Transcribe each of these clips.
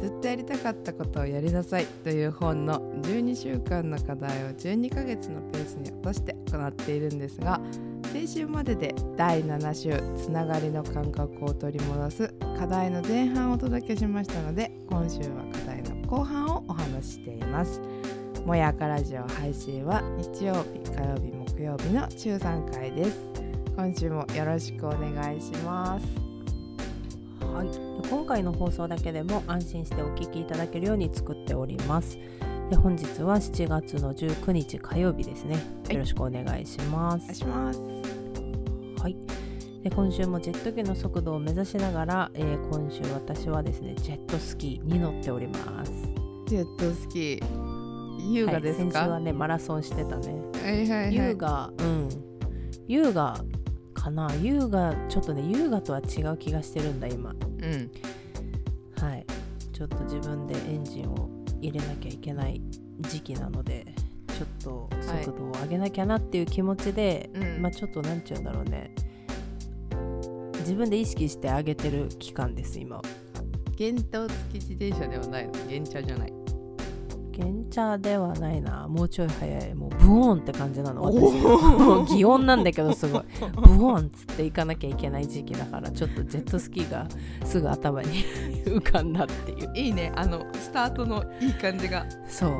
ずっとやりたかったことをやりなさいという本の12週間の課題を12ヶ月のペースに落として行っているんですが先週までで第7週つながりの感覚を取り戻す課題の前半をお届けしましたので今週は課題の後半をお話ししています。もやかラジオ配信は日曜日火曜日木曜日の週3回です。今週もよろしくお願いします。はい、今回の放送だけでも安心してお聞きいただけるように作っておりますで本日は7月の19日火曜日ですねはいよろしくお願いしますお願いしますはい。で今週もジェット機の速度を目指しながら、えー今週私はですねジェットスキーに乗っております。ジェットスキー優雅ですはい、先週か、はねマラソンしてたね。はいはいはい優雅、うん。優雅かな？優雅ちょっとね優雅とは違う気がしてるんだ今。うん。はい。ちょっと自分でエンジンを入れなきゃいけない時期なので。ちょっと速度を上げなきゃなっていう気持ちで、うん。まあちょっとなんちゅうんだろうね。自分で意識してあげてる期間です今は。原動付き自転車ではないの？原車じゃない原チャではないな。もうちょい早い。もうブオーンって感じなの。私。擬音なんだけどすごい。ブオーンっつって行かなきゃいけない時期だからちょっとジェットスキーがすぐ頭に 浮かんだっていう。いいね。あのスタートのいい感じが。そう。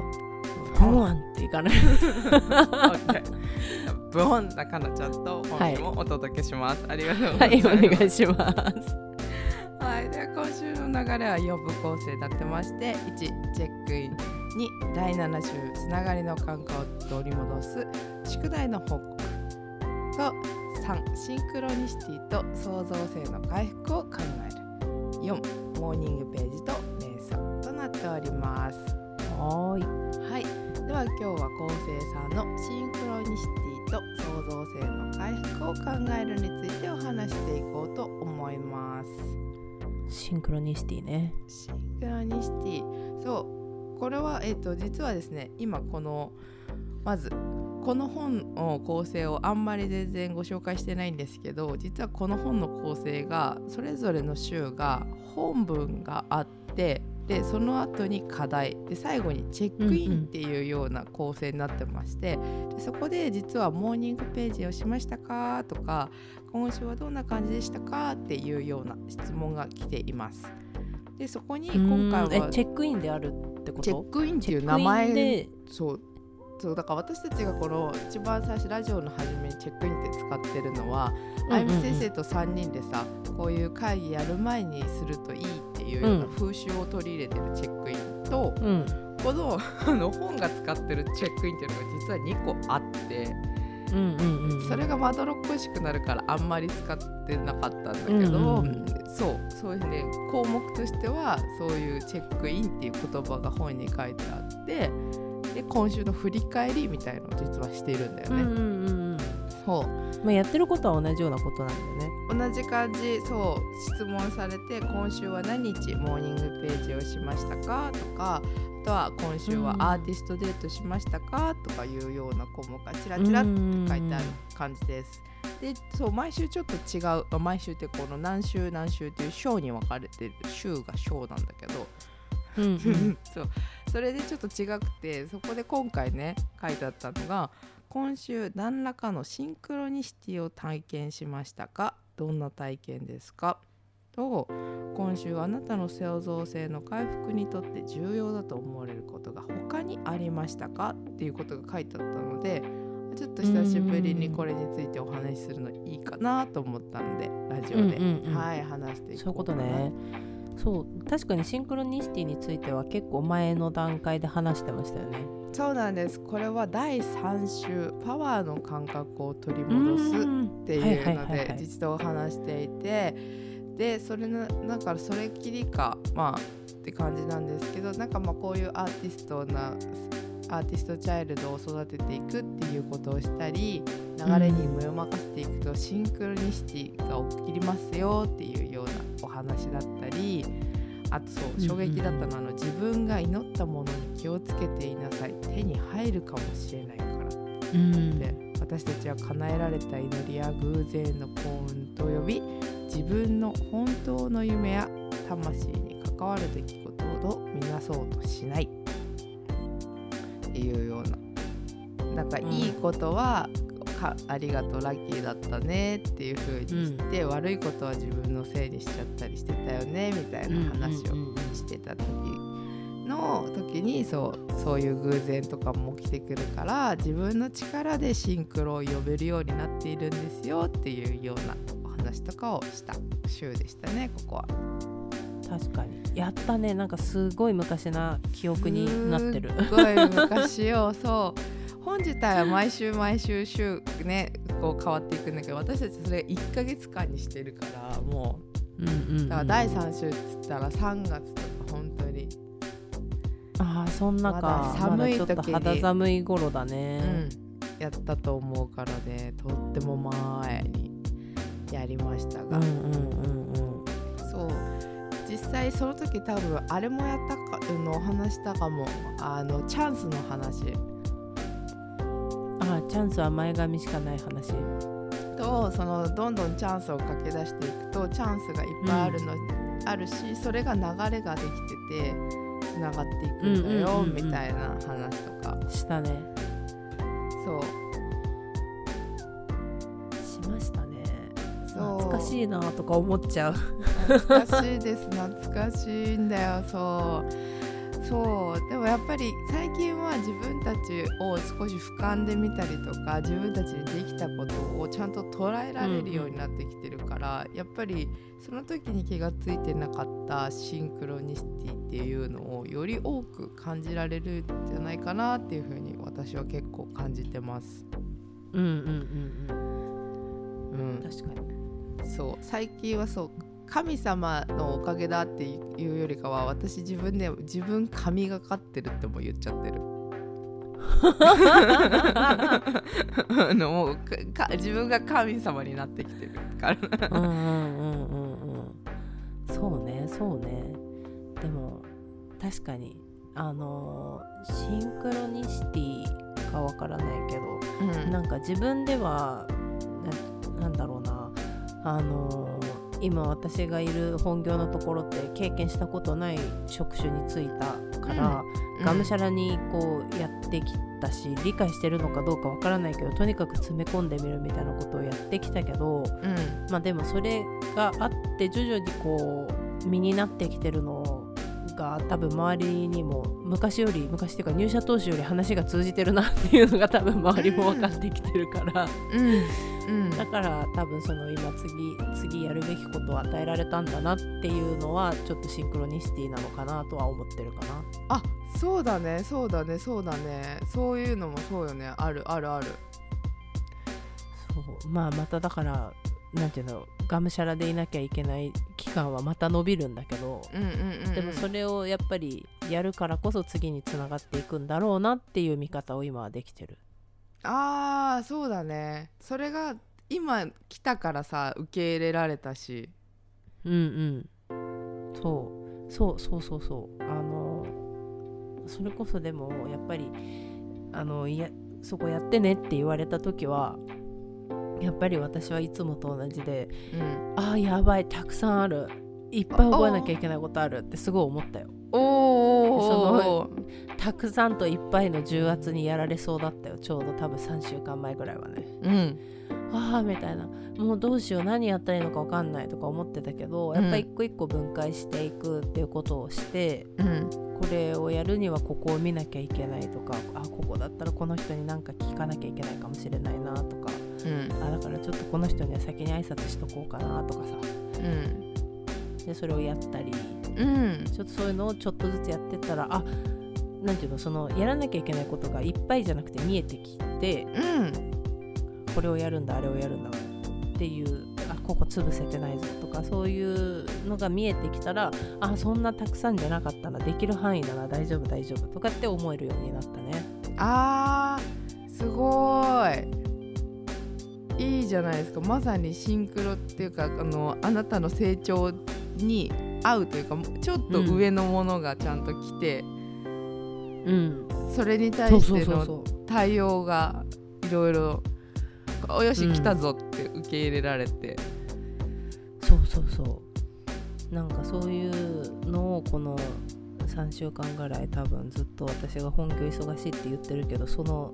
ブオーンっていかない。ブオンなかなちゃんと本日もお届けします、ありがとうござはいいます、お願いします。はい、では今週の流れは4部構成になってまして1チェックイン2第7週つながりの感覚を取り戻す宿題の報告と3シンクロニシティと創造性の回復を考える。4モーニングページと瞑想となっております。はーい。はい。では今日は構成さんのシンクロニシティと創造性の回復を考えるについてお話していこうと思います。シンクロニシティね。シンクロニシティ。そうこれは、えっと実はですね今このまずこの本の構成をあんまり全然ご紹介してないんですけど実はこの本の構成がそれぞれの週が本文があってでその後に課題で最後にチェックインっていうような構成になってまして、でそこで実はモーニングページをしましたか？とか今週はどんな感じでしたか？っていうような質問が来ています。でそこに今回はチェックインであるってこと？チェックインっていう名前で？そう。そうだから私たちがこの一番最初ラジオの初めにチェックインって使ってるのは、うんあゆみ先生と3人でさこういう会議やる前にするといいっていうようなうん。風習を取り入れてるチェックインと、うん。このあの本が使ってるチェックインっていうのが実は2個あっそれがまどろっこしくなるからあんまり使ってなかったんだけど、そうそういうね項目としてはそういうチェックインっていう言葉が本に書いてあってで今週の振り返りみたいのを実はしているんだよね。そう。まあ、やってることは同じようなことなんだよね。同じ感じそう質問されて今週は何日モーニングページをしましたか？とかあとは今週はアーティストデートしましたか？とかいうような項目がちらちらって書いてある感じです。でそう毎週ちょっと違うあ毎週ってこの何週何週っていう章に分かれてる週が章なんだけど、うんうん。そう。それでちょっと違くてそこで今回ね書いてあったのが今週何らかのシンクロニシティを体験しましたか？どんな体験ですか？と今週あなたの創造性の回復にとって重要だと思われることが他にありましたか？っていうことが書いてあったのでちょっと久しぶりにこれについてお話しするのいいかなと思ったのでラジオで、うんうんうん。はい話していそういうここうかなとね。そう確かにシンクロニシティについては結構前の段階で話してましたよね。そうなんです。これは第3週パワーの感覚を取り戻すっていうので実を話していてでそれのだからそれきりかまあって感じなんですけどなんかまあこういうアーティストなアーティストチャイルドを育てていくっていうことをしたり流れに身を任せていくとシンクロニシティが起きますよっていうようなお話だったりあとそう衝撃だったのは、あの自分が祈ったものに気をつけていなさい。手に入るかもしれないからうん。で私たちは叶えられた祈りや偶然の幸運と呼び自分の本当の夢や魂に関わる出来事を見なそうとしない。っていうような。なんかうん。いいことは、かありがとうラッキーだったねっていう風にして、悪いことは自分のせいにしちゃったりしてたよねみたいな話をうんうんうんしてた時の時にそうそういう偶然とかも起きてくるから自分の力でシンクロを呼べるようになっているんですよっていうようなお話とかをした週でしたねここは。確かに。やったね。なんかすごい昔な記憶になってる。すっごい昔よそう本自体は毎週毎週週ねこう変わっていくんだけど私たちそれ1ヶ月間にしてるからもうんうんうん。うだから第3週っつったら3月とか本当に。ああそんなか。寒いまだちょっと時に肌寒い頃だうね、ん、やったと思うからね。とっても前にやりましたが、うんうんうんうん。そう。実際その時多分あれもやったかのお話したかも。あのチャンスの話あチャンスは前髪しかない話。とそのどんどんチャンスを駆け出していくとチャンスがいっぱいあるの、あるしそれが流れができててつながっていくんだよ、うんうんうんうんみたいな話とか。したね。そう。しましたね。懐かしいなとか思っちゃう。懐かしいです。懐かしいんだよそうそう。でもやっぱり最近は自分たちを少し俯瞰で見たりとか自分たちにできたことをちゃんと捉えられるようになってきてるから、やっぱりその時に気がついてなかったシンクロニシティっていうのをより多く感じられるんじゃないかなっていうふうに私は結構感じてます。うんうんうんうん。うん、確かに。そう。最近はそう神様のおかげだっていうよりかは私自分で自分神がかってるっても言っちゃってる。あのもうかか自分が神様になってきてるから。うんうんうんうん。うんそうねそうね。でも確かにあのーシンクロニシティかわからないけどうん。なんか自分ではななんだろうな。あのー今私がいる本業のところって経験したことない職種に就いたから、がむしゃらにこうやってきたし理解してるのかどうかわからないけどとにかく詰め込んでみるみたいなことをやってきたけどうん。まあでもそれがあって徐々にこう身になってきてるのが多分周りにも昔より昔っていうか入社当初より話が通じてるなっていうのが多分周りも分かってきてるから。うん。うん。だから多分その今次次やるべきことを与えられたんだなっていうのはちょっとシンクロニシティなのかなとは思ってるかな。あそうだね。そうだね。そうだね。そういうのもそうよね。あるあるある。そう。まあまただからなんていうのがむしゃらでいなきゃいけない期間はまた伸びるんだけど、うんうんうん、うん、でもそれをやっぱりやるからこそ次につながっていくんだろうなっていう見方を今はできてる。あーそうだね。それが今来たからさ受け入れられたし。うんうん。そう。そうそうそうそう。あのそれこそでもやっぱりあのいやそこやってねって言われた時はやっぱり私はいつもと同じでうん。あーやばいたくさんある。いっぱい覚えなきゃいけないことあるってすごい思ったよ。おおたくさんといっぱいの重圧にやられそうだったよ。ちょうど多分3週間前ぐらいはね。うん。ああみたいな。もうどうしよう何やったらいいのか分かんないとか思ってたけどやっぱ一個一個分解していくっていうことをして、うん。これをやるにはここを見なきゃいけないとかあここだったらこの人に何か聞かなきゃいけないかもしれないなとかうん。あだからちょっとこの人には先に挨拶しとこうかなとかさ。うん。でそれをやったり。うん。ちょっとそういうのをちょっとずつやってったらあなんていうのそのやらなきゃいけないことがいっぱいじゃなくて見えてきてうん。これをやるんだあれをやるんだっていうあここ潰せてないぞとかそういうのが見えてきたらあそんなたくさんじゃなかったなできる範囲なら大丈夫大丈夫とかって思えるようになったね。あーすごいいいじゃないですか。まさにシンクロっていうかあのあなたの成長に合うというかちょっと上のものがちゃんと来て、うんそれに対しての対応がいろいろ「およし来たぞ」って受け入れられて、そうそうそう。なんかそういうのをこの3週間ぐらい多分ずっと私が本業忙しいって言ってるけどその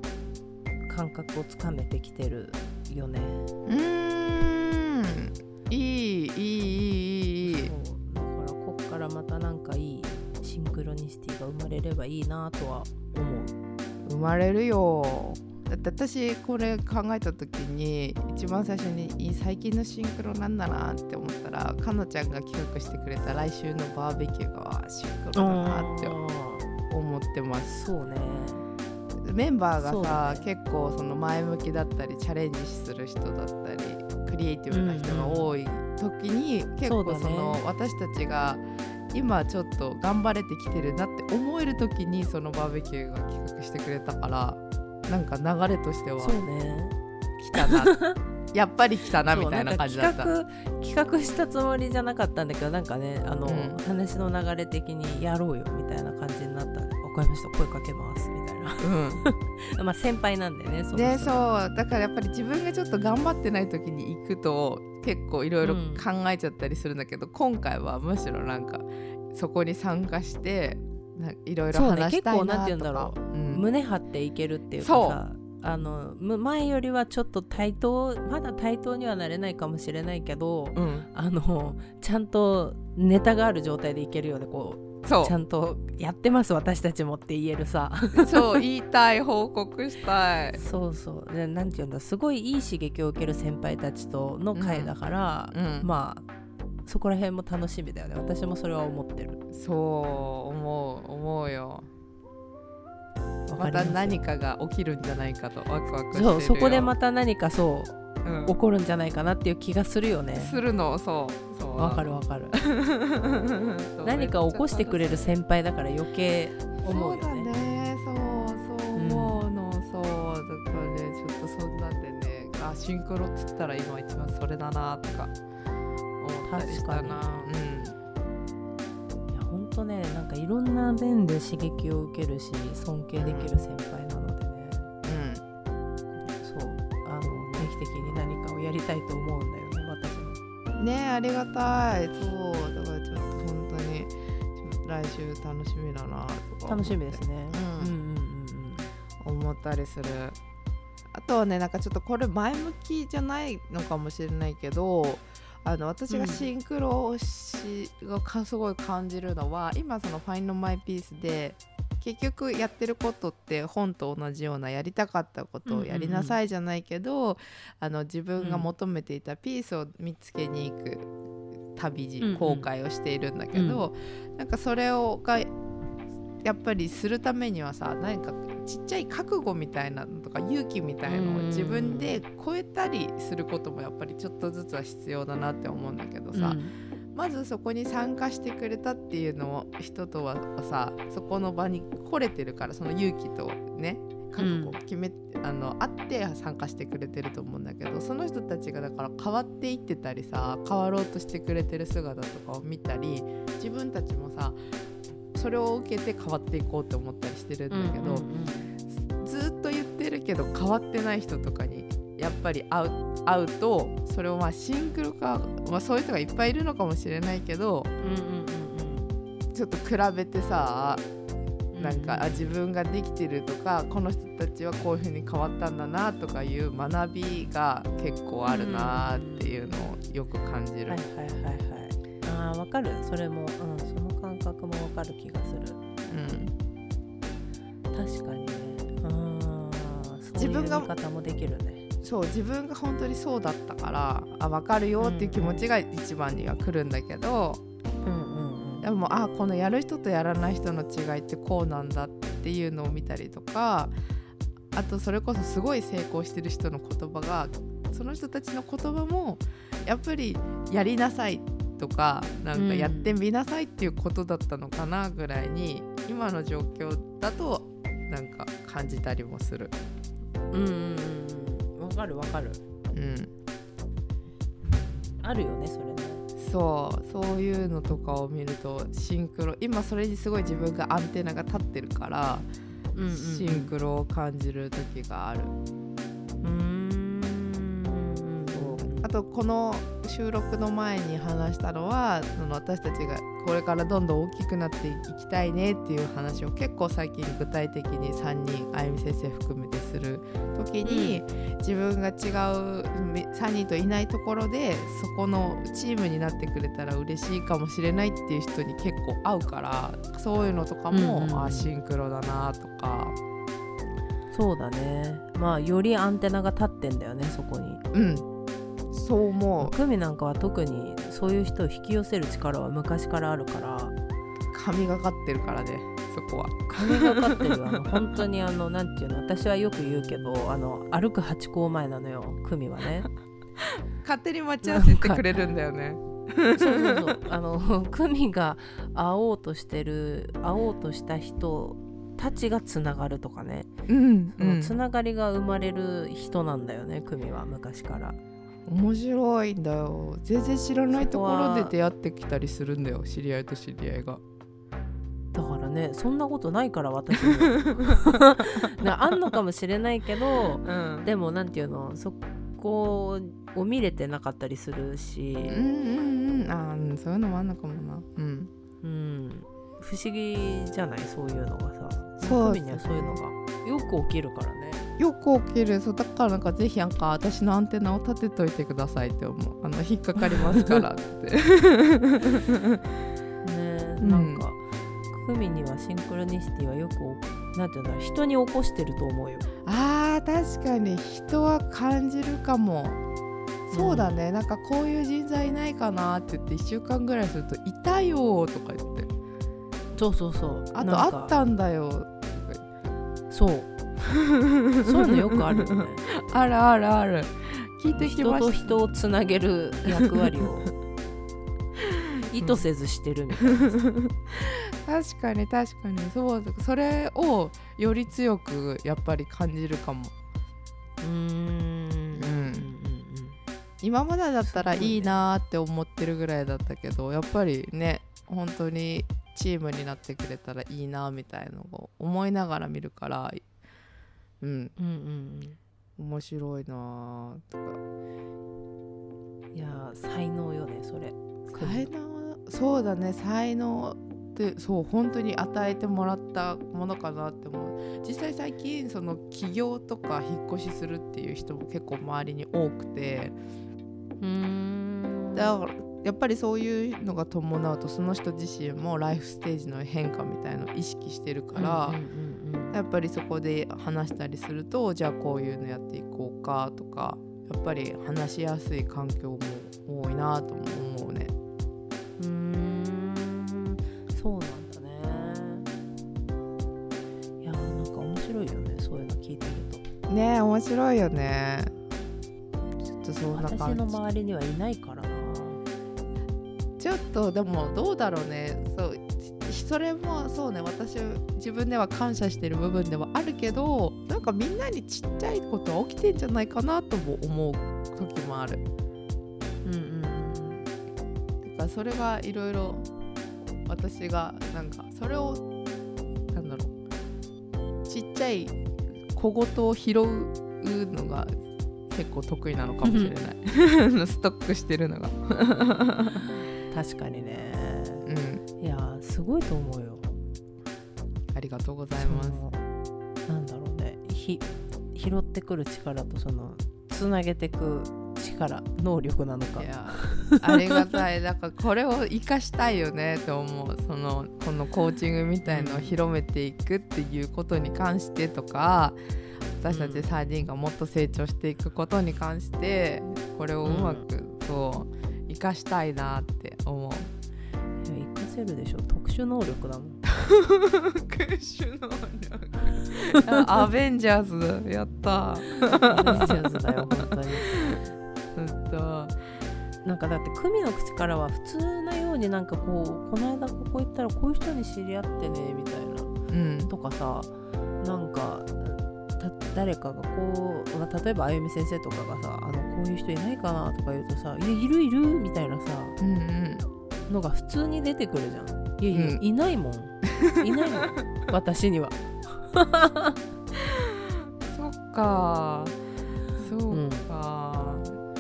感覚をつかめてきてるよね。うーん。いいいいいいいい。だからこっからまたなんかいいシンクロニシティが生まれればいいなとは思う。生まれるよ。だって私これ考えた時に一番最初に最近のシンクロなんだなって思ったらかのちゃんが企画してくれた来週のバーベキューがシンクロだなって思ってます。そうねメンバーがさ、だね。結構その前向きだったりチャレンジする人だったりクリエイティブな人が多い時に、結構そうだね。その私たちが今ちょっと頑張れてきてるなって思える時にそのバーベキューが企画してくれたからなんか流れとしてはそうね。来たな。やっぱり来たなみたいな感じだった。企画企画したつもりじゃなかったんだけどなんかねあの、うん。話の流れ的にやろうよみたいな感じになったんで分かりました声かけますみたいうん。な まあ先輩なんでねそねそう。だからやっぱり自分がちょっと頑張ってない時に行くと結構いろいろうん。考えちゃったりするんだけど、今回はむしろなんかそこに参加してないろいろ話したいなとか。結構なんて言うんだろう。ん。胸張っていけるっていうかそう。さあのむ前よりはちょっと対等まだ対等にはなれないかもしれないけど、うん、あのちゃんとネタがある状態でいけるようでこうそちゃんとやってます私たちもって言えるさ。う そう言いたい報告したい。そうそう。でなんて言うんだすごいいい刺激を受ける先輩たちとの会だから、うん、まあそこら辺も楽しみだよね。私もそれは思ってる。そう思う思うよ。また何かが起きるんじゃないかとワクワクしてるよ。そうそこでまた何かそううん起こるんじゃないかなっていう気がするよね。するの。そう。そう。わかるわかる。何か起こしてくれる先輩だから余計思うよそうだね。ねそうそう思うの、そう。だからねちょっとそんなんでねあシンクロって言ったら今一番それだなとか思ったりしたな。確いやほんとねなんかいろんな面で刺激を受けるし尊敬できる先輩たいと思うんだよね私も。うんねありがたい。そう。だからちょっと本当に来週楽しみだなとか楽しみですね。うん。うんうんうん思ったりする。あとはねなんかちょっとこれ前向きじゃないのかもしれないけどあの私がシンクロをし、がかすごい感じるのは今その「ファインドマイピースで結局やってることって本と同じようなやりたかったことをやりなさいじゃないけど、あの自分が求めていたピースを見つけに行く旅路、うんうん。航海をしているんだけど、なんかそれをがやっぱりするためにはさ何かちっちゃい覚悟みたいなのとか勇気みたいなのを自分で超えたりすることもやっぱりちょっとずつは必要だなって思うんだけどうん。さ、まずそこに参加してくれたっていうのを人とはさそこの場に来れてるからその勇気とね覚悟を決め、あのあって参加してくれてると思うんだけどその人たちがだから変わっていってたりさ変わろうとしてくれてる姿とかを見たり自分たちもさそれを受けて変わっていこうと思ったりしてるんだけど、うんうん。ずっと言ってるけど変わってない人とかにやっぱり会う会うとそれをまあシンクロか、まあ、そういう人がいっぱいいるのかもしれないけどうんうんちょっと比べてさうんなん。か、あ自分ができてるとかこの人たちはこういう風に変わったんだなとかいう学びが結構あるなっていうのをよく感じる。はいはいはいはい。あーわかる。それも、うん、その感覚もわかる気がする。うん。確かにね。うん自分が方もできるねそう自分が本当にそうだったからあ分かるよっていう気持ちが一番には来るんだけど、うんうんでもあこのやる人とやらない人の違いってこうなんだっていうのを見たりとかあとそれこそすごい成功してる人の言葉がその人たちの言葉もやっぱりやりなさいとかなんかやってみなさいっていうことだったのかなぐらいに今の状況だとなんか感じたりもする。うんうんうんわかるわかる。うん、あるよねそれね。そうそういうのとかを見るとシンクロ今それにすごい自分がアンテナが立ってるから、うんうんシンクロを感じる時がある。とこの収録の前に話したのはその私たちがこれからどんどん大きくなっていきたいねっていう話を結構最近具体的に3人あゆみ先生含めてする時に、自分が違う3人といないところでそこのチームになってくれたら嬉しいかもしれないっていう人に結構合うからそういうのとかも、うんうんうん。あシンクロだなとか。そうだね。まあよりアンテナが立ってんだよねそこに。うんそう思う。クミなんかは特にそういう人を引き寄せる力は昔からあるから。神がかってるからねそこは。神がかってる。あの本当にあのなんていうの私はよく言うけどあの歩く八甲前なのよクミはね。勝手に待ち合わせてくれるんだよね。そうそうそう。あのクミが会おうとしてる会おうとした人たちがつながるとかね、うん、そのつながりが生まれる人なんだよねクミは昔から面白いんだよ。全然知らないところで出会ってきたりするんだよ知り合いと知り合いが。だからねそんなことないから私にはねあんのかもしれないけどうん。でもなんていうのそこを見れてなかったりするし、うんうんうん。あーそういうのもあんのかもな。うん。うん、不思議じゃない？そういうのがさ。そうにはそういうのがよく起きるからね。よく起きる。そうだからなんかぜひなんか私のアンテナを立てといてくださいって思う。あの引っかかりますからって。ねうん。なんか、クミにはシンクロニシティはよくなんていうんだろう人に起こしてると思うよ。あー確かに人は感じるかも。そうだね、なんかこういう人材いないかなって言って1週間ぐらいすると「いたよ」とか言ってそうそうそう。あとあったんだよ。そう。そういうのよくあるよね。あるあるある。聞いてき人とました。人をつなげる役割を。意図せずしてるみたいな、確かに確かに。そうそれをより強くやっぱり感じるかも。うーん。うん。今までだったらいね。いいなーって思ってるぐらいだったけどやっぱりね本当にチームになってくれたらいいなみたいのを思いながら見るからうん。うんうん面白いなーとか。うんいやー才能よねそれ。才能そうだね才能ってそう本当に与えてもらったものかなって思う。実際最近その起業とか引っ越しするっていう人も結構周りに多くて。うーん。だからやっぱりそういうのが伴うとその人自身もライフステージの変化みたいのを意識してるから、うんうんうんやっぱりそこで話したりするとじゃあこういうのやっていこうかとかやっぱり話しやすい環境も多いなとも思うね。うーんそうなんだねいやーなんか面白いよねそういうの聞いてるとねえ面白いよね。ちょっとそんな私感じ。の周りにはいないからょっとでもどうだろうね。そうしそれもそうね。私自分では感謝してる部分ではあるけどなんかみんなにちっちゃいことは起きてんじゃないかなとも思う時もある。うんうんだからそれがいろいろ私がなんかそれをなんだろう。ちっちゃい小言を拾うのが結構得意なのかもしれない。ストックしてるのが確かにね。うん。いやーすごいと思うよ。ありがとうございます。なんだろうね。ひ拾ってくる力とそのつなげてく力能力なのか。いやありがたい。だからこれを生かしたいよねと思う。そのこのコーチングみたいのを広めていくっていうことに関してとか私たち3人がもっと成長していくことに関してこれをうまくそう生かしたいなって思う。いや活かせるでしょ。特殊能力だもん。特殊能力。アベンジャーズやった。アベンジャーズだよ本当に。うんとなんかだって組の口からは普通なようになんかこうこの間ここ行ったらこういう人に知り合ってねみたいな。うん。とかさなんかた誰かがこう、まあ、例えばあゆみ先生とかがさあのこういう人いないかなとか言うとさ「いやいるいる」みたいなさうんうん。のが普通に出てくるじゃん。いやいや、うん。いないもん。いないもん。私には。そっか。そうか、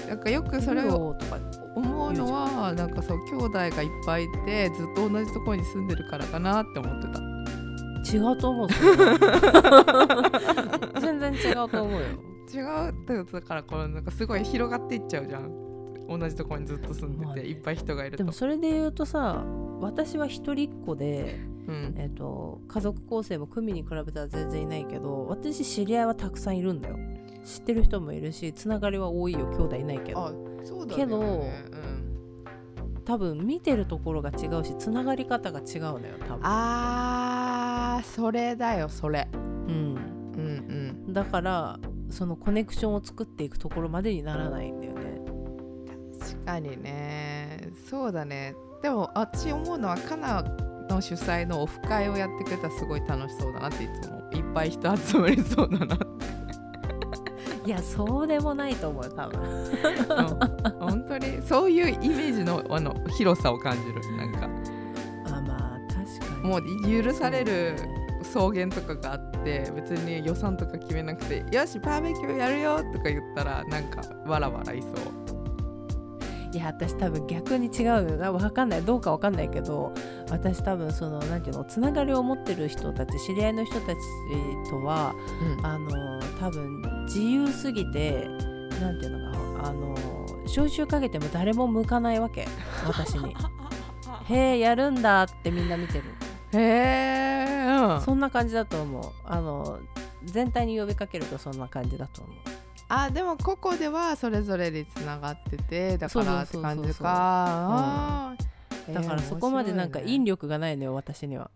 なんかよくそれを思うのはなんかそう兄弟がいっぱいいてずっと同じところに住んでるからかなって思ってた違うと思う。全然違うと思うよ。違うってだからこのなんかすごい広がっていっちゃうじゃん。同じところにずっと住んでて、まあね。いっぱい人がいると。でもそれで言うとさ私は一人っ子で、うん。えっと家族構成も組に比べたら全然いないけど私知り合いはたくさんいるんだよ。知ってる人もいるしつながりは多いよ。兄弟いないけど。あそうだけどうん、多分見てるところが違うしつながり方が違うのよ多分。あーそれだよそれ。うん。うんうん。だからそのコネクションを作っていくところまでにならないんだよね。確かにね。そうだね。でも私思うのはカナの主催のオフ会をやってくれたらすごい楽しそうだなっていつもいっぱい人集まりそうだなって。いやそうでもないと思う多分。うん。本当にそういうイメージのあの広さを感じるなんかもう許される草原とかがあって別に予算とか決めなくて「よしバーベキューやるよ」とか言ったらなんかわらわらいそう。いや私多分逆に違うよ。な分かんない。どうか分かんないけど私多分そのなんていうのつながりを持ってる人たち知り合いの人たちとはあの多分自由すぎてなんていうのかあの招集かけても誰も向かないわけ。私に へえやるんだってみんな見てるへえ、うん、そんな感じだと思う。あの全体に呼びかけるとそんな感じだと思う。あでも個々ではそれぞれでつながっててだからって感じか。だからそこまでなんか引力がないのよ私には。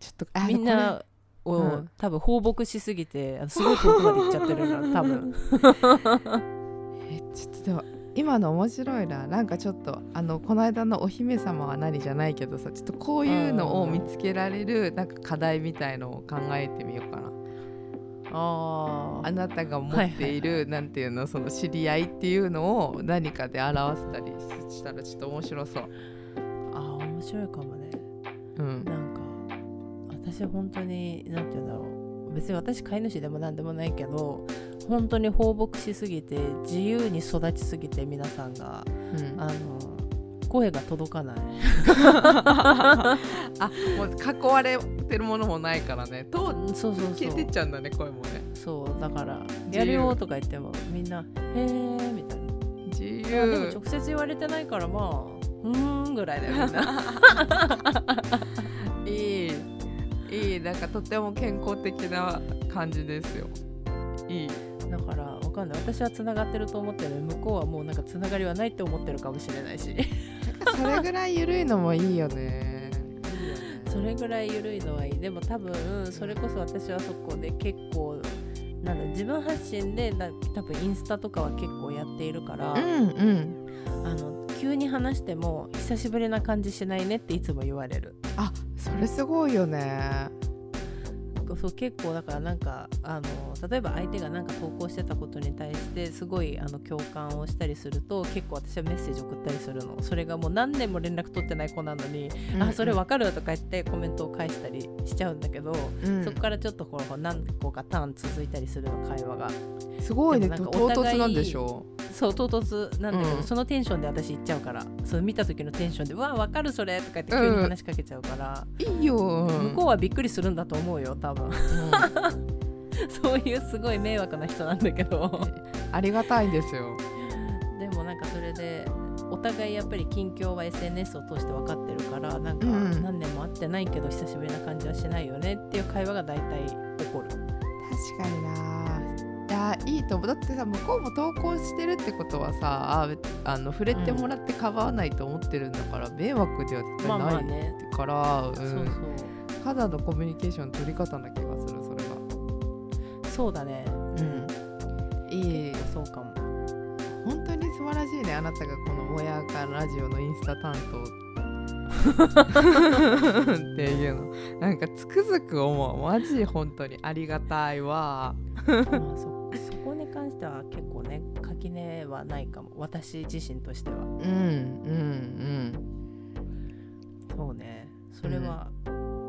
ちょっとあみんなを、うん。多分放牧しすぎてすごい遠くまで行っちゃってるから多分。えちょっとでも今の面白いな。なんかちょっとあのこの間の「お姫様は何?」じゃないけどさちょっとこういうのを見つけられるなんか課題みたいのを考えてみようかな。ああなたが持っている、なんていうのその知り合いっていうのを何かで表せたりしたらちょっと面白そう。あー面白いかもね。うん。なんか私本当に何て言うんだろう別に私飼い主でも何でもないけど本当に放牧しすぎて自由に育ちすぎて皆さんがうん。あの声が届かない。あもう囲われてるものもないからね。とうんそうそう。消えてっそうちゃうんだね声もね。そうだから「由。やるよ」とか言ってもみんな「へえ」みたいな。自いやでも由直接言われてないからまあうーんぐらいだよみんな いいなんかとても健康的な感じですよ。いい。だからわかんない。私はつながってると思ってる向こうはもうなんかつながりはないって思ってるかもしれないし。それぐらい緩いのもいいよね。それぐらい緩いのはいい。でも多分それこそ私はそこで結構なんだ自分発信でな多分インスタとかは結構やっているから、うんうん。あの急に話しても久しぶりな感じしないねっていつも言われる。あそれすごいよね。そう結構だからなんかあの例えば相手が何か投稿してたことに対してすごいあの共感をしたりすると結構私はメッセージ送ったりするの。それがもう何年も連絡取ってない子なのに「あそれわかる?」とか言ってコメントを返したりしちゃうんだけど、うん。そこからちょっとこう何個かターン続いたりするの会話が。すごいね。でもなんか唐突なんでしょそう唐突なんだけど、うん。そのテンションで私行っちゃうから。その見た時のテンションで「うわわかるそれ」とか言って急に話しかけちゃうから、いいよ、向こうはびっくりするんだと思うよ多分。うん。そういうすごい迷惑な人なんだけど。ありがたいですよ。でもなんかそれでお互いやっぱり近況は SNS を通して分かってるからなんかうん。何年も会ってないけど久しぶりな感じはしないよねっていう会話が大体起こる。確かにな。いやいいと思う。だってさ向こうも投稿してるってことはさああの触れてもらって構わないと思ってるんだから、迷惑では絶まあ対ないまあね、から、うん。そうそう。ただのコミュニケーションの取り方な気がするそれが。そうだね。うん。いい。そうかも。本当に素晴らしいね。あなたがこの「もやかラジオ」のインスタ担当。っていうの。なんかつくづく思う。マジ本当にありがたいわ に関しては結構ね垣根はないかも。私自身としては。うんうんそうね。それは、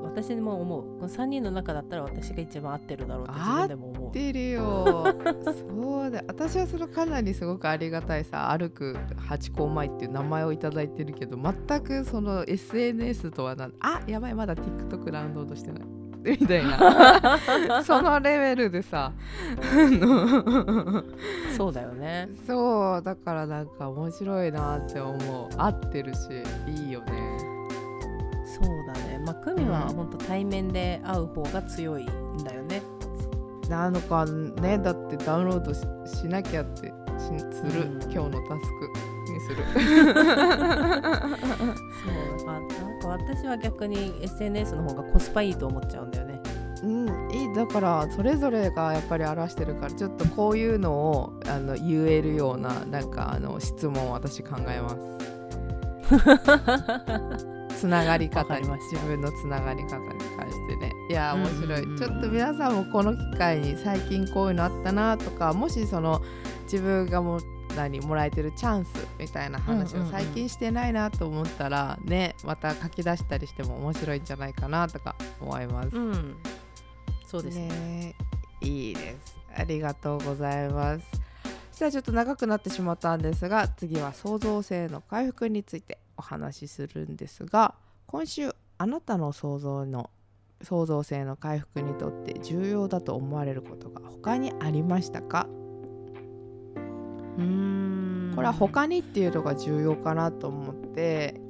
私も思う。この3人の中だったら私が一番合ってるだろうって自分でも思う。出るよそうだ。私はそれかなりすごくありがたいさ。歩く八甲前っていう名前をいただいてるけど全くその SNS とはなんあやばいまだ TikTok ダウンドしてないみたいな。そのレベルでさ。そうだよね。そうだからなんか面白いなって思う。合ってるしいいよね。そうだね。まあ久美は本当対面で会う方が強いんだよね。なのかねだってダウンロードししなきゃってしする、うん。今日のタスク。にする。そうだからなんか私は逆に SNS の方がコスパいいと思っちゃうんだよね。うんいいだからそれぞれがやっぱり表してるからちょっとこういうのをあの言えるようななんかあの質問を私考えます。つながり方に自分のつながり方に関してね。いや面白い、うんうんうんちょっと皆さんもこの機会に最近こういうのあったなとかもしその自分がも何もらえてるチャンスみたいな話うんうんうんを最近してないなと思ったらねまた書き出したりしても面白いんじゃないかなとか思います。うん。そうですね。ねいいです。ありがとうございます。そしたらちょっと長くなってしまったんですが次は創造性の回復についてお話しするんですが今週あなたの創造の創造性の回復にとって重要だと思われることが他にありましたか？うーん。これは他にっていうのが重要かなと思って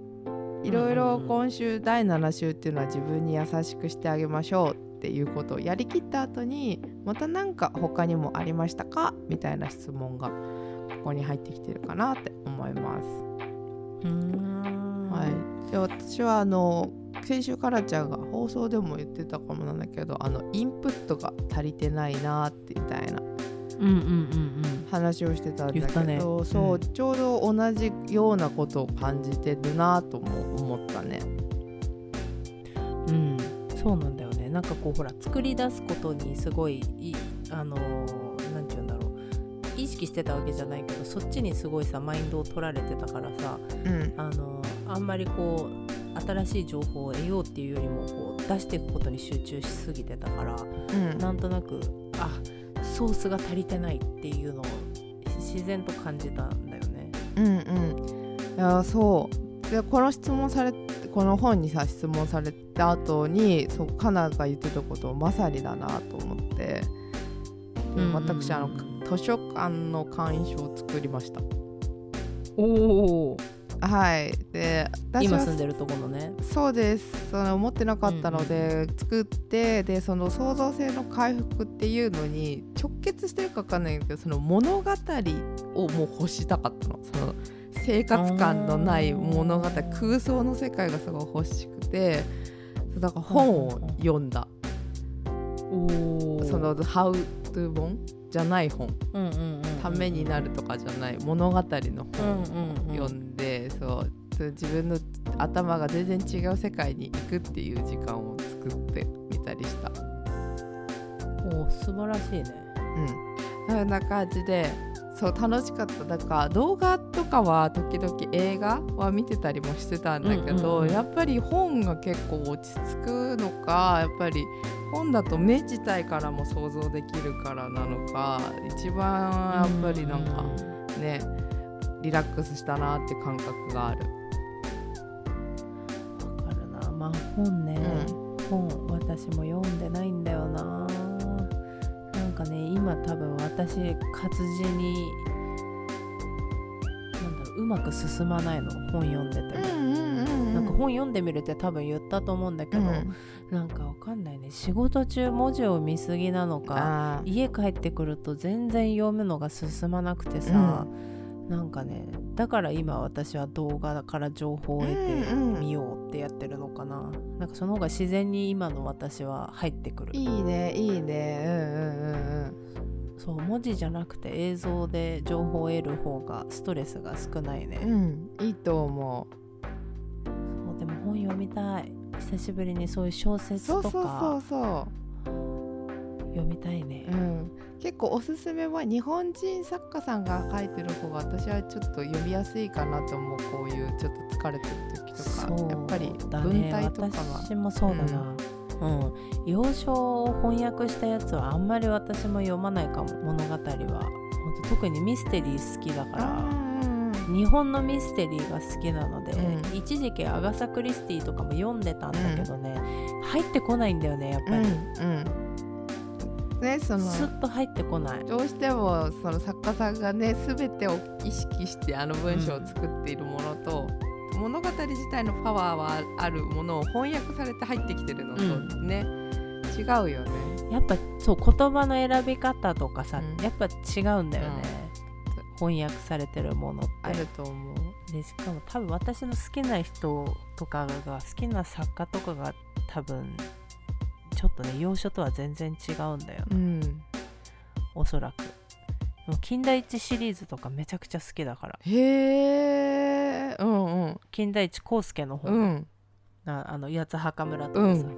いろいろ今週第7週っていうのは自分に優しくしてあげましょうっていうことをやりきった後にまた何か他にもありましたかみたいな質問がここに入ってきてるかなって思います。うーん。はい、で私はあの先週からちゃんが放送でも言ってたかもなんだけどあのインプットが足りてないなってみたいな話をしてたんだけど、ね。そう、うん。ちょうど同じようなことを感じてるなとも思ったね。うん。うんそうなんだよね。なんかこうほら作り出すことにすごいいあのーなんて言うんだろう。意識してたわけじゃないけどそっちにすごいさマインドを取られてたからさうん。あのあんまりこう新しい情報を得ようっていうよりもこう出していくことに集中しすぎてたからうん。なんとなくあソースが足りてないっていうのを自然と感じたんだよね。うんうん。いやそう。でこの質問されこの本にさ質問された後にそうカナが言ってたことまさにだなと思って、うんうんうん。私あの図書館の会員証を作りました。おおはい。で今住んでるところのね。そうです。その思ってなかったので、作ってでその創造性の回復っていうのに直結してるか分かんないけどその物語をもう欲したかったの。その生活感のない物語空想の世界がすごい欲しくてだから本を読んだ、おおその「How to 本？じゃない本。うんうんうんうんためになるとかじゃない物語のうん本うんうん。読んで、そう自分の頭が全然違う世界に行くっていう時間を作ってみたりした。おー素晴らしいね。うん、そんな感じでそう楽しかった。だから動画とかは時々映画は見てたりもしてたんだけど、やっぱり本が結構落ち着くのかやっぱり本だと目自体からも想像できるからなのか一番やっぱりなんかねリラックスしたなって感覚がある。わかるな。まあ本ね、本私も読んでないんだよな。なんかね今多分私活字になんだろううまく進まないの本読んでても。なんか本読んでみるって多分言ったと思うんだけど、うん。なんかわかんないね。仕事中文字を見すぎなのか家帰ってくると全然読むのが進まなくてさ、なんかねだから今私は動画から情報を得てうんうん。みようってやってるのかな、なんかその方が自然に今の私は入ってくる。いいねいいね。うんうんうんうんそう文字じゃなくて映像で情報を得る方がストレスが少ないね、うん、いいと思そう読みたい。久しぶりにそういう小説そうとそうそうかそ読みたいね。う、うん、結構おすすめは日本人作家さんが書いてる方が私はちょっと読みやすいかなと思う。こういうちょっと疲れてる時とか。やっぱりだ文ね体とかが私もそうだな。うん、洋書を翻訳したやつはあんまり私も読まないかも。物語は。本当特にミステリー好きだから日本のミステリーが好きなので、うん。一時期アガサ・クリスティとかも読んでたんだけどね、入ってこないんだよねやっぱうんり、うん。ねそのスッと入ってこない。どうしてもその作家さんがね全てを意識してあの文章を作っているものと、物語自体のパワーはあるものを翻訳されて入ってきてるのとうね、違うよね。やっぱそう言葉の選び方とかさ、うん。やっぱ違うんだよね、翻訳されてるものって。あると思う。でしかも多分私の好きな人とかが好きな作家とかが多分ちょっとね洋書とは全然違うんだよな、うん、おそらく。金田一シリーズとかめちゃくちゃ好きだから。へえ、うんうん。金田一耕助の方、うん。ああの八つ墓村とかさ、そう。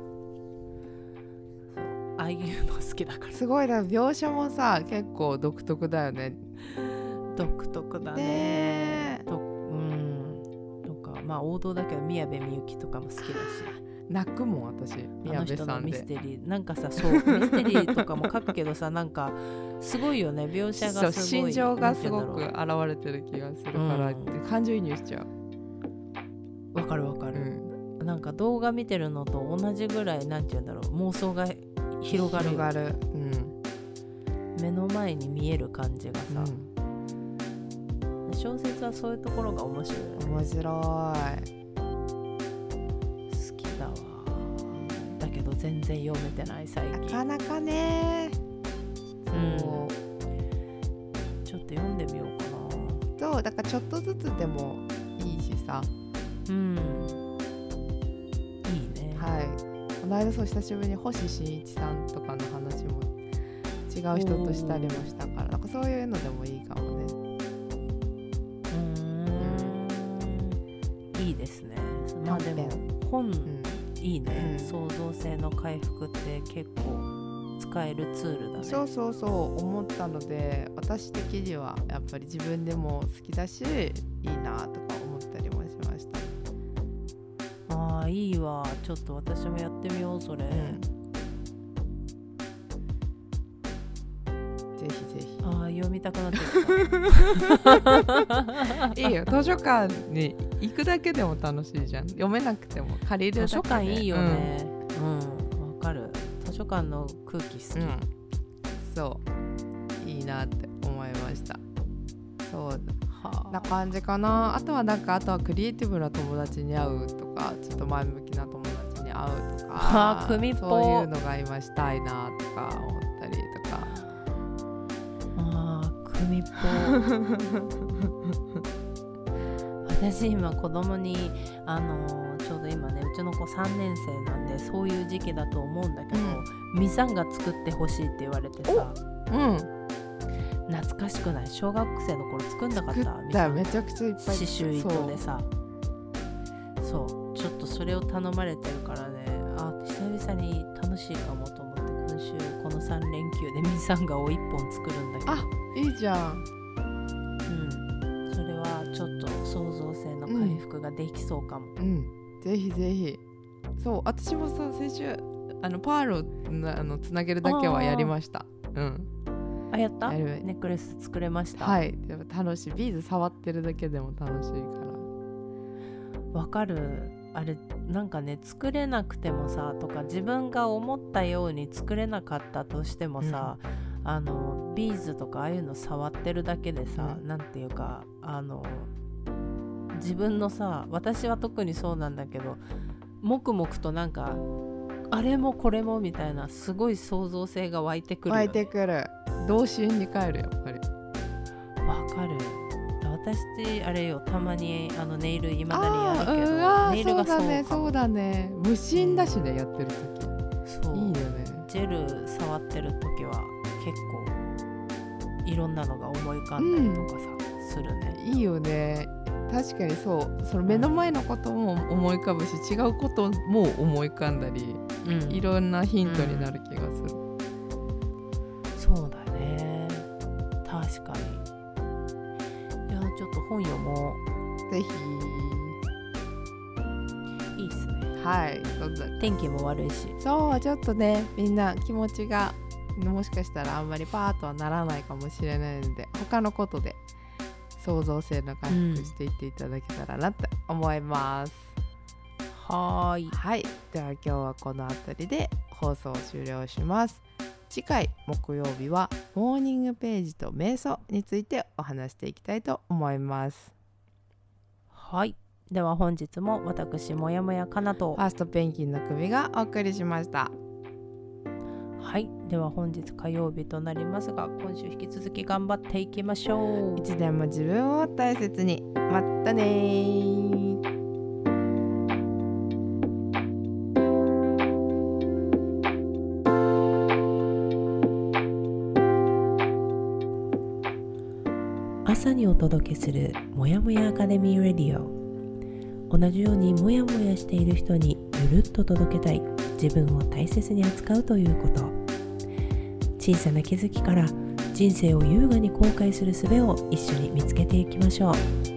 ああいうの好きだから。すごいな。描写もさ結構独特だよね。独特だね。ね。とうん。とかまあ王道だけど宮部みゆきとかも好きだし。泣くもん私あ宮部さんミステリー。なんかさそう ミステリーとかも書くけどさなんかすごいよね。描写がすごい。心情がすごく現れてる気がするから、うん。感情移入しちゃう。わかるわかうる、ん、なんか動画見てるのと同じぐらいなんて言うんだろう。妄想が広がる。よ広がる。うん。目の前に見える感じがさ、うん小説はそういうところが面白いよね面白い。好きだわだけど全然読めてない最な近かなかね。うんそうちょっと読んでみようかなそうだからちょっとずつでもいいしさ。うんいいね、はい。この間そう久しぶりに星新一さんとかの話も違う人としたりもしたから、なんかそういうのでもいいかもね。ですね。まあでも本うん。いいね、うん。創造性の回復って結構使えるツールだね。そうそうそう思ったので私的にはやっぱり自分でも好きだしいいなとか思ったりもしました。ああいいわ。ちょっと私もやってみようそれ、ぜひぜああ読みたくなってきた。ひ。いいよ。図書館に行くだけでも楽しいじゃん。読めなくても借りるだけで。図書館いいよね。うん。わ、かる。図書館の空気好き、うん、うんそう。いいなって思いました。そう。はな感じかな。あとはなんかあとはクリエイティブな友達に会うとかちょっと前向きな友達に会うとかあー組っぽ。そういうのが今したいなとか思ったりとか。あー組っぽ 私今子供にあのーちょうど今ねうちの子3年生なんでそういう時期だと思うんだけど、みさんが作ってほしいって言われてさ。うん。懐かしくない？小学生の頃作んなかっ作た。っためちゃくちゃいっぱい刺繍糸でさ。そう。ちょっとそれを頼まれてるからね。あ久々に楽しいかもと思って今週この3連休でみさんがを1本作るんだけど。あいいじゃん。うん、ができそうかも、うん。ぜひぜひ。そう私もさ先週あのパールをなあのつなげるだけはやりました。うん。あやった？ネックレス作れました？はい。でも楽しい。ビーズ触ってるだけでも楽しいから。わかる。あれなんかね作れなくてもさとか自分が思ったように作れなかったとしてもさ、あのビーズとかああいうの触ってるだけでさ、うん。なんていうかあの自分のさ私は特にそうなんだけど黙々となんかあれもこれもみたいなすごい創造性が湧いてくるよ、湧ね、いてくる。童心に帰るやっぱり。わかる。私あれよたまにあのネイルいまだにやるけど、ネイルがそうだねそうだね。無心だしね、やってる時。そう。いいよね。ジェル触ってる時は結構いろんなのが思い浮かんだりとかさ、するね。いいよね確かにそう。その目の前のことも思い浮かぶし違うことも思い浮かんだりうん。いろんなヒントになる気がする、そうだね。確かに。いやちょっと本読もぜひ。ういいっすね。はい。天気も悪いし。そうちょっとねみんな気持ちがもしかしたらあんまりパーッとはならないかもしれないので他のことで創造性の回復していっていただけたらなって思います、はーい。はい。では今日はこの辺りで放送を終了します。次回木曜日はモーニングページと瞑想についてお話していきたいと思います。はい。では本日も私もやもやかなと。ファーストペンギンの首がお送りしましたはい。では本日火曜日となりますが今週引き続き頑張っていきましょう。いつでも自分を大切に。まったねー。朝にお届けするもやもやアカデミーレディオ。同じようにもやもやしている人にゆるっと届けたい。自分を大切に扱うということ小さな気づきから人生を優雅に後悔する術を一緒に見つけていきましょう。